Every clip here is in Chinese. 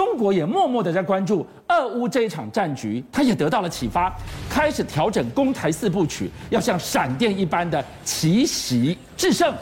中国也默默的在关注俄乌这一场战局，他也得到了启发，开始调整攻台四部曲，要像闪电一般的奇袭制胜。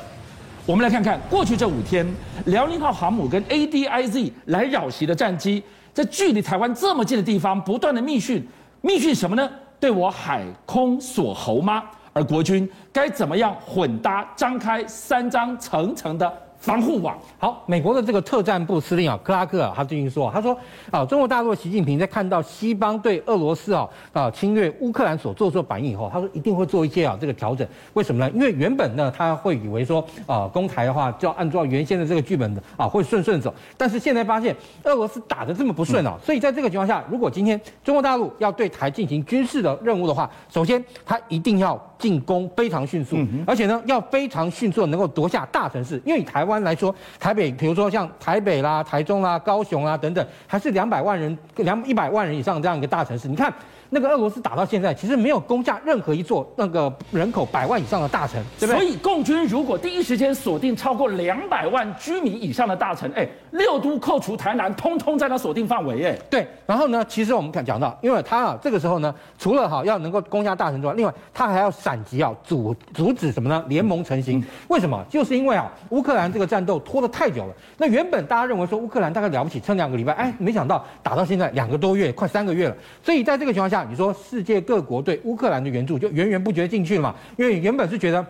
我们来看看过去这五天，辽宁号航母跟 ADIZ 来扰袭的战机，在距离台湾这么近的地方不断的密训，密训什么呢？对我海空锁喉吗？而国军该怎么样混搭张开三张层层的防护网？好，美国的这个特战部司令啊，克拉克啊，他最近说，他说啊，中国大陆习近平在看到西方对俄罗斯啊啊侵略乌克兰所做出的反应以后，他说一定会做一些啊这个调整。为什么呢？因为原本呢，他会以为说啊，攻台的话就要按照原先的这个剧本的啊，会顺顺走。但是现在发现俄罗斯打得这么不顺啊，所以在这个情况下，如果今天中国大陆要对台进行军事的任务的话，首先他一定要进攻非常迅速，而且呢要非常迅速的能够夺下大城市，因为以台湾来说，台北，比如说像台北啦、台中啦、高雄啊等等，还是两百万人、两一百万人以上这样一个大城市，你看。那个俄罗斯打到现在，其实没有攻下任何一座那个人口百万以上的大城，对不对？所以共军如果第一时间锁定超过两百万居民以上的大城，哎，六都扣除台南，通通在他锁定范围，哎，对。然后呢，其实我们看讲到，因为他啊，这个时候呢，除了哈要能够攻下大城之外，另外他还要闪击啊，阻阻止什么呢？联盟成型。为什么？就是因为啊，乌克兰这个战斗拖得太久了。那原本大家认为说乌克兰大概了不起，撑两个礼拜，哎，没想到打到现在两个多月，快三个月了。所以在这个情况下。你说世界各国对乌克兰的援助就源源不绝进去了嘛？因为原本是觉得。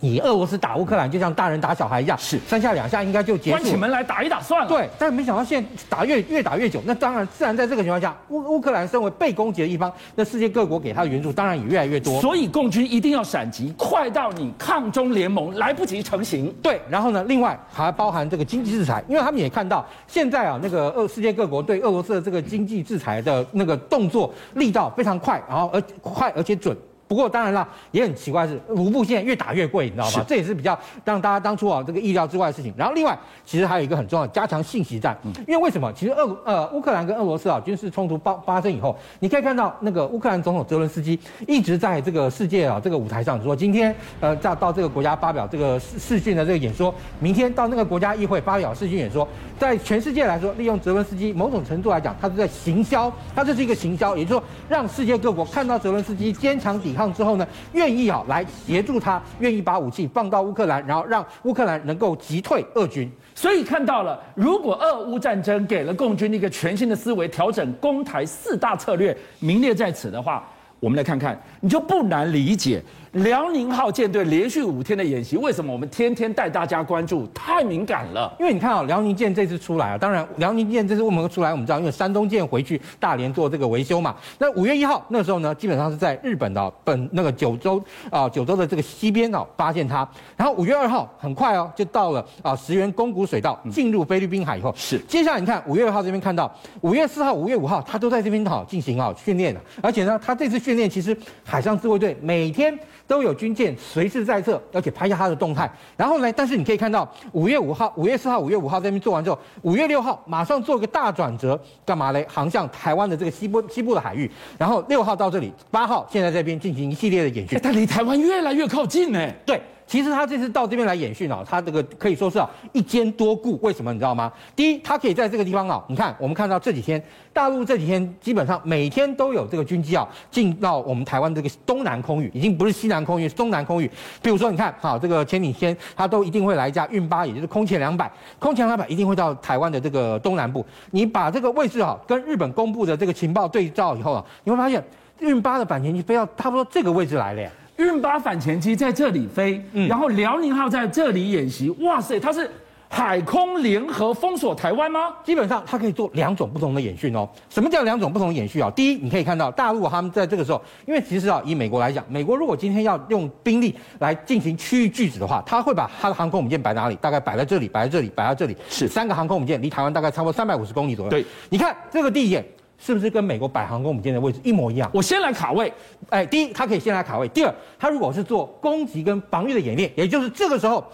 你俄罗斯打乌克兰就像大人打小孩一样，是三下两下应该就结束，关起门来打一打算了。对，但是没想到现在打越越打越久，那当然自然在这个情况下，乌乌克兰身为被攻击的一方，那世界各国给他的援助当然也越来越多。所以共军一定要闪击，快到你抗中联盟来不及成型。对，然后呢，另外还包含这个经济制裁，因为他们也看到现在啊，那个俄世界各国对俄罗斯的这个经济制裁的那个动作力道非常快，然后而快而且准。不过当然啦，也很奇怪是，卢布现在越打越贵，你知道吗？这也是比较让大家当初啊这个意料之外的事情。然后另外，其实还有一个很重要的，加强信息战。因为为什么？其实俄呃乌克兰跟俄罗斯啊军事冲突发发生以后，你可以看到那个乌克兰总统泽伦斯基一直在这个世界啊这个舞台上说，今天呃到到这个国家发表这个视视讯的这个演说，明天到那个国家议会发表视讯演说，在全世界来说，利用泽伦斯基某种程度来讲，他是在行销，他这是一个行销，也就是说让世界各国看到泽伦斯基坚强抵抗之后呢，愿意啊来协助他，愿意把武器放到乌克兰，然后让乌克兰能够击退俄军。所以看到了，如果俄乌战争给了共军一个全新的思维，调整攻台四大策略，名列在此的话，我们来看看，你就不难理解。辽宁号舰队连续五天的演习，为什么我们天天带大家关注？太敏感了，因为你看啊，辽宁舰这次出来啊，当然辽宁舰这次为什么出来？我们知道，因为山东舰回去大连做这个维修嘛。那五月一号那时候呢，基本上是在日本的本那个九州啊九州的这个西边啊发现它。然后五月二号很快哦就到了啊石垣宫古水道，进入菲律宾海以后，是接下来你看五月二号这边看到五月四号、五月五号，它都在这边好进行啊训练，而且呢，它这次训练其实海上自卫队每天。都有军舰随时在侧，而且拍下它的动态。然后呢，但是你可以看到，五月五号、五月四号、五月五号这边做完之后，五月六号马上做个大转折，干嘛嘞？航向台湾的这个西部西部的海域。然后六号到这里，八号现在这边进行一系列的演训。它离台湾越来越靠近呢。对。其实他这次到这边来演训啊，他这个可以说是啊一兼多顾。为什么你知道吗？第一，他可以在这个地方啊，你看我们看到这几天大陆这几天基本上每天都有这个军机啊进到我们台湾这个东南空域，已经不是西南空域，是东南空域。比如说你看，好这个前几天他都一定会来一架运八，也就是空前两百，空前两百一定会到台湾的这个东南部。你把这个位置啊跟日本公布的这个情报对照以后啊，你会发现运八的反潜机飞到差不多这个位置来了呀。运八反潜机在这里飞，嗯、然后辽宁号在这里演习。哇塞，它是海空联合封锁台湾吗？基本上它可以做两种不同的演训哦。什么叫两种不同的演训啊？第一，你可以看到大陆他们在这个时候，因为其实啊，以美国来讲，美国如果今天要用兵力来进行区域拒止的话，他会把他的航空母舰摆哪里？大概摆在这里，摆在这里，摆在这里，是三个航空母舰离台湾大概差不多三百五十公里左右。对，你看这个地点。是不是跟美国百航空母舰的位置一模一样？我先来卡位，哎，第一，它可以先来卡位；第二，它如果是做攻击跟防御的演练，也就是这个时候，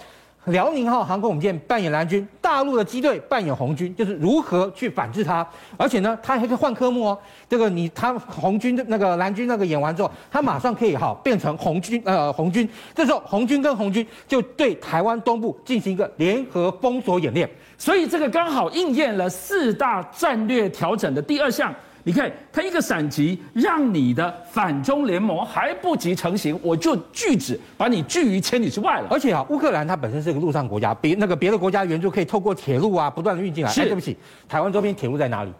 辽宁号航空母舰扮演蓝军，大陆的机队扮演红军，就是如何去反制它。而且呢，它还可以换科目哦。这个你他红军的那个蓝军那个演完之后，它马上可以哈变成红军呃红军。这时候红军跟红军就对台湾东部进行一个联合封锁演练。所以这个刚好应验了四大战略调整的第二项。你看，他一个闪击，让你的反中联盟还不及成型，我就拒止把你拒于千里之外了。而且啊，乌克兰它本身是一个陆上国家，别那个别的国家援助可以透过铁路啊不断的运进来。是，哎，对不起，台湾周边铁路在哪里？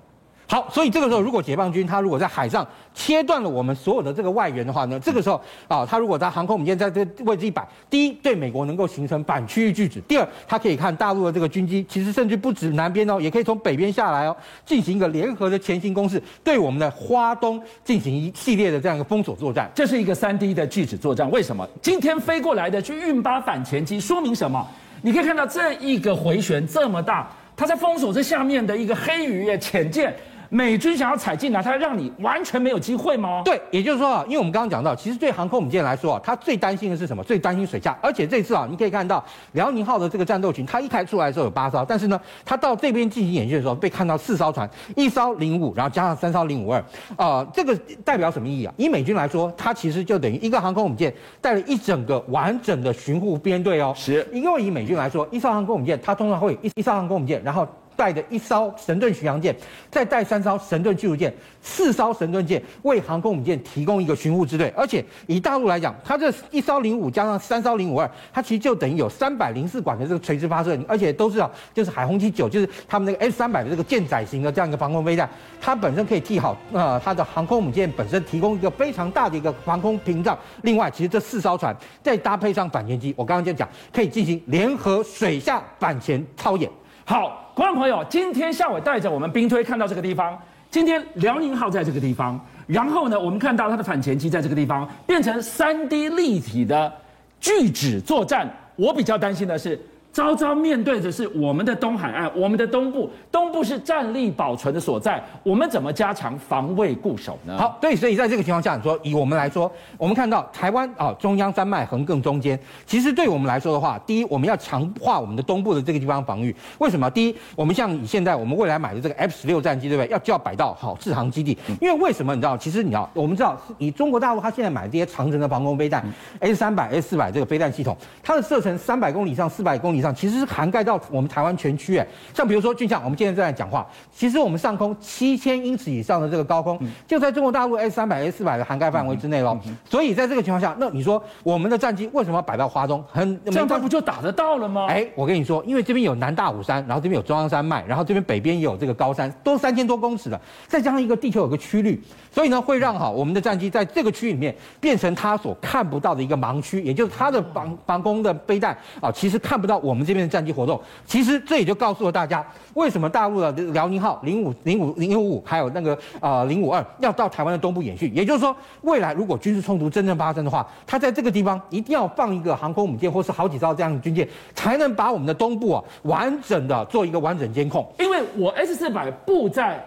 好，所以这个时候，如果解放军他如果在海上切断了我们所有的这个外援的话呢，这个时候啊，他如果在航空母舰在这个位置一摆，第一，对美国能够形成反区域拒止；第二，他可以看大陆的这个军机，其实甚至不止南边哦，也可以从北边下来哦，进行一个联合的前行攻势，对我们的花东进行一系列的这样一个封锁作战。这是一个三 D 的拒止作战。为什么今天飞过来的去运八反潜机？说明什么？你可以看到这一个回旋这么大，它在封锁这下面的一个黑鱼潜舰。美军想要踩进来，他让你完全没有机会吗？对，也就是说啊，因为我们刚刚讲到，其实对航空母舰来说啊，他最担心的是什么？最担心水下。而且这次啊，你可以看到辽宁号的这个战斗群，它一开出来的时候有八艘，但是呢，它到这边进行演训的时候，被看到四艘船，一艘零五，然后加上三艘零五二，啊，这个代表什么意义啊？以美军来说，它其实就等于一个航空母舰带了一整个完整的巡护编队哦。是，因为以美军来说，一艘航空母舰它通常会一一艘航空母舰，然后。带着一艘神盾巡洋舰，再带三艘神盾驱逐舰，四艘神盾舰为航空母舰提供一个巡护支队。而且以大陆来讲，它这一艘零五加上三艘零五二，它其实就等于有三百零四管的这个垂直发射，而且都是啊，就是海红旗九，就是他们那个 S 三百的这个舰载型的这样一个防空飞弹，它本身可以替好啊、呃，它的航空母舰本身提供一个非常大的一个防空屏障。另外，其实这四艘船再搭配上反潜机，我刚刚就讲可以进行联合水下反潜操演。好，观众朋友，今天夏伟带着我们兵推看到这个地方。今天辽宁号在这个地方，然后呢，我们看到它的反潜机在这个地方，变成三 D 立体的拒止作战。我比较担心的是。朝朝面对的是我们的东海岸，我们的东部，东部是战力保存的所在，我们怎么加强防卫固守呢？好，对，所以在这个情况下，你说以我们来说，我们看到台湾啊，中央山脉横亘中间，其实对我们来说的话，第一，我们要强化我们的东部的这个地方防御。为什么？第一，我们像以现在我们未来买的这个 F 十六战机，对不对？要就要摆到好制航基地，因为为什么？你知道，其实你要我们知道，以中国大陆它现在买的这些长城的防空飞弹，S 三百、S 四百这个飞弹系统，它的射程三百公里以上、四百公里以上，其实是涵盖。到我们台湾全区，哎，像比如说，就像我们今天正在讲话，其实我们上空七千英尺以上的这个高空，就在中国大陆 S 三百、S 四百的涵盖范围之内喽。所以在这个情况下，那你说我们的战机为什么要摆到花中？很这样它不就打得到了吗？哎，我跟你说，因为这边有南大武山，然后这边有中央山脉，然后这边北边也有这个高山，都三千多公尺的，再加上一个地球有个曲率，所以呢，会让好我们的战机在这个区域里面变成它所看不到的一个盲区，也就是它的防防空的背带啊，其实看不到我我们这边的战机活动，其实。这也就告诉了大家，为什么大陆的辽宁号零五零五零五五还有那个呃零五二要到台湾的东部演训。也就是说，未来如果军事冲突真正发生的话，它在这个地方一定要放一个航空母舰，或是好几艘这样的军舰，才能把我们的东部啊完整的做一个完整监控。因为我 S 四百布在。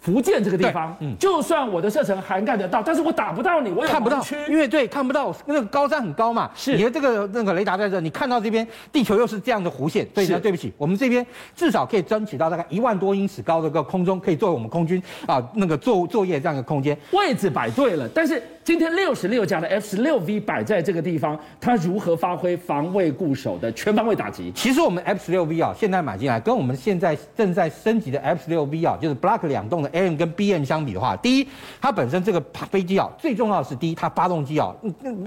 福建这个地方，嗯，就算我的射程涵盖得到，但是我打不到你，我也看不到，因为对看不到那个高山很高嘛，是你的这个那个雷达在这，你看到这边地球又是这样的弧线，所以呢，对不起，我们这边至少可以争取到大概一万多英尺高的个空中，可以作为我们空军啊那个作作业这样的空间，位置摆对了，但是。今天六十六架的 F 十六 V 摆在这个地方，它如何发挥防卫固守的全方位打击？其实我们 F 十六 V 啊，现在买进来，跟我们现在正在升级的 F 十六 V 啊，就是 Block 两栋的 AM 跟 BM 相比的话，第一，它本身这个飞机啊，最重要的是第一，它发动机啊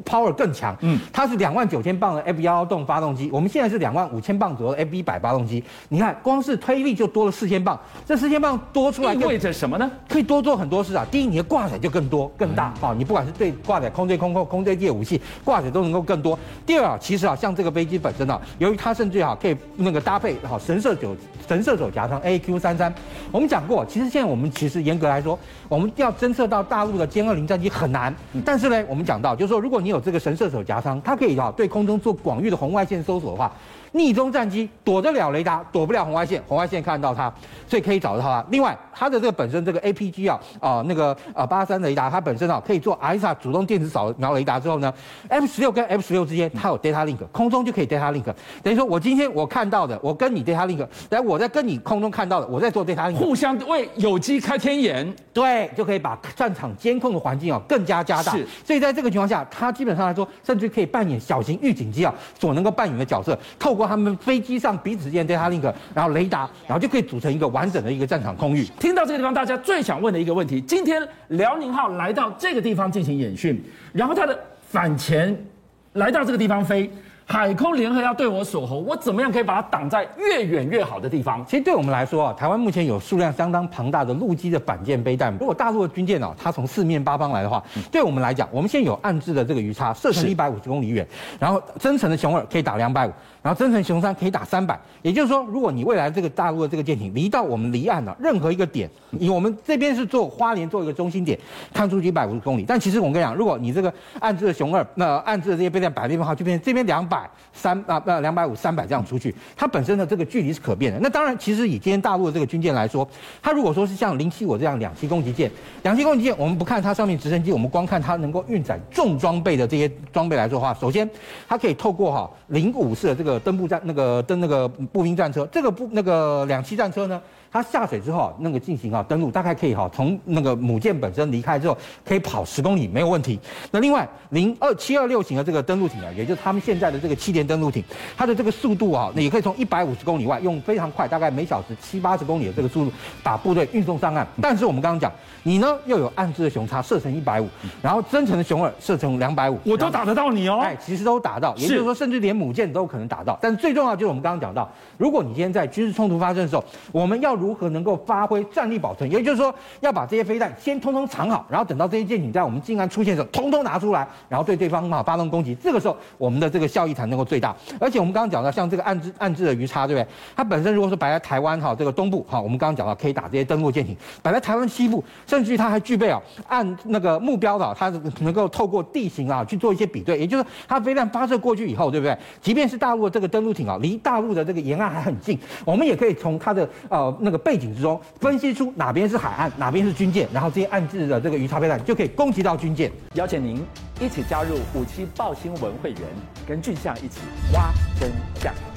，power 更强，嗯，它是两万九千磅的 F 幺幺洞发动机，我们现在是两万五千磅左右的 F 一百发动机，你看光是推力就多了四千磅，这四千磅多出来意味着什么呢？可以多做很多事啊。第一，你的挂载就更多更大，好，你不管是对挂载空对空空空对地武器挂载都能够更多。第二啊，其实啊，像这个飞机本身啊，由于它甚至啊可以那个搭配好神射手神射手夹上 AQ 三三，我们讲过，其实现在我们其实严格来说，我们要侦测到大陆的歼二零战机很难。但是呢，我们讲到就是说，如果你有这个神射手夹舱，它可以啊对空中做广域的红外线搜索的话。逆中战机躲得了雷达，躲不了红外线，红外线看得到它，所以可以找到它。另外，它的这个本身这个 APG 啊啊那个啊八三雷达，它本身啊可以做 AESA 主动电子扫描雷达之后呢，F 十六跟 F 十六之间它有 data link，空中就可以 data link，等于说我今天我看到的，我跟你 data link，来我在跟你空中看到的，我在做 data link，互相为有机开天眼，对，就可以把战场监控的环境啊更加加大。是，所以在这个情况下，它基本上来说，甚至可以扮演小型预警机啊所能够扮演的角色，透过他们飞机上彼此之间 data link，然后雷达，然后就可以组成一个完整的一个战场空域。听到这个地方，大家最想问的一个问题：今天辽宁号来到这个地方进行演训，然后它的反潜来到这个地方飞。海空联合要对我锁喉，我怎么样可以把它挡在越远越好的地方？其实对我们来说啊，台湾目前有数量相当庞大的陆基的反舰飞弹。如果大陆的军舰啊，它从四面八方来的话，对我们来讲，我们现在有暗置的这个鱼叉，射程一百五十公里远，然后增程的雄二可以打两百五。然后增程雄三可以打三百，也就是说，如果你未来这个大陆的这个舰艇离到我们离岸了任何一个点，以我们这边是做花莲做一个中心点，看出去一百五十公里。但其实我跟你讲，如果你这个岸置的雄二，那岸置的这些飞弹百列分号就变成这边两百三啊，呃两百五三百这样出去，它本身的这个距离是可变的。那当然，其实以今天大陆的这个军舰来说，它如果说是像零七五这样两栖攻击舰，两栖攻击舰，我们不看它上面直升机，我们光看它能够运载重装备的这些装备来说的话，首先它可以透过哈零五式的这个。登步战那个登那个步兵战车，这个步那个两栖战车呢，它下水之后啊，那个进行啊登陆，大概可以哈从那个母舰本身离开之后，可以跑十公里没有问题。那另外零二七二六型的这个登陆艇啊，也就是他们现在的这个气垫登陆艇，它的这个速度啊，那也可以从一百五十公里外用非常快，大概每小时七八十公里的这个速度把部队运送上岸。但是我们刚刚讲，你呢又有岸置的熊叉射程一百五，然后真诚的熊二射程两百五，我都打得到你哦。哎，其实都打到，也就是说，甚至连母舰都可能打到。但最重要就是我们刚刚讲到，如果你今天在军事冲突发生的时候，我们要如何能够发挥战力保存？也就是说，要把这些飞弹先通通藏好，然后等到这些舰艇在我们近岸出现的时候，通通拿出来，然后对对方啊发动攻击。这个时候，我们的这个效益才能够最大。而且我们刚刚讲到，像这个暗置暗置的鱼叉，对不对？它本身如果说摆在台湾哈这个东部哈，我们刚刚讲到可以打这些登陆舰艇；摆在台湾西部，甚至于它还具备啊按那个目标的，它能够透过地形啊去做一些比对。也就是它飞弹发射过去以后，对不对？即便是大陆的这个登陆艇啊，离大陆的这个沿岸还很近，我们也可以从它的呃那个背景之中分析出哪边是海岸，哪边是军舰，然后这些暗自的这个鱼叉飞弹就可以攻击到军舰。邀请您一起加入虎七报新闻会员，跟俊相一起挖真相。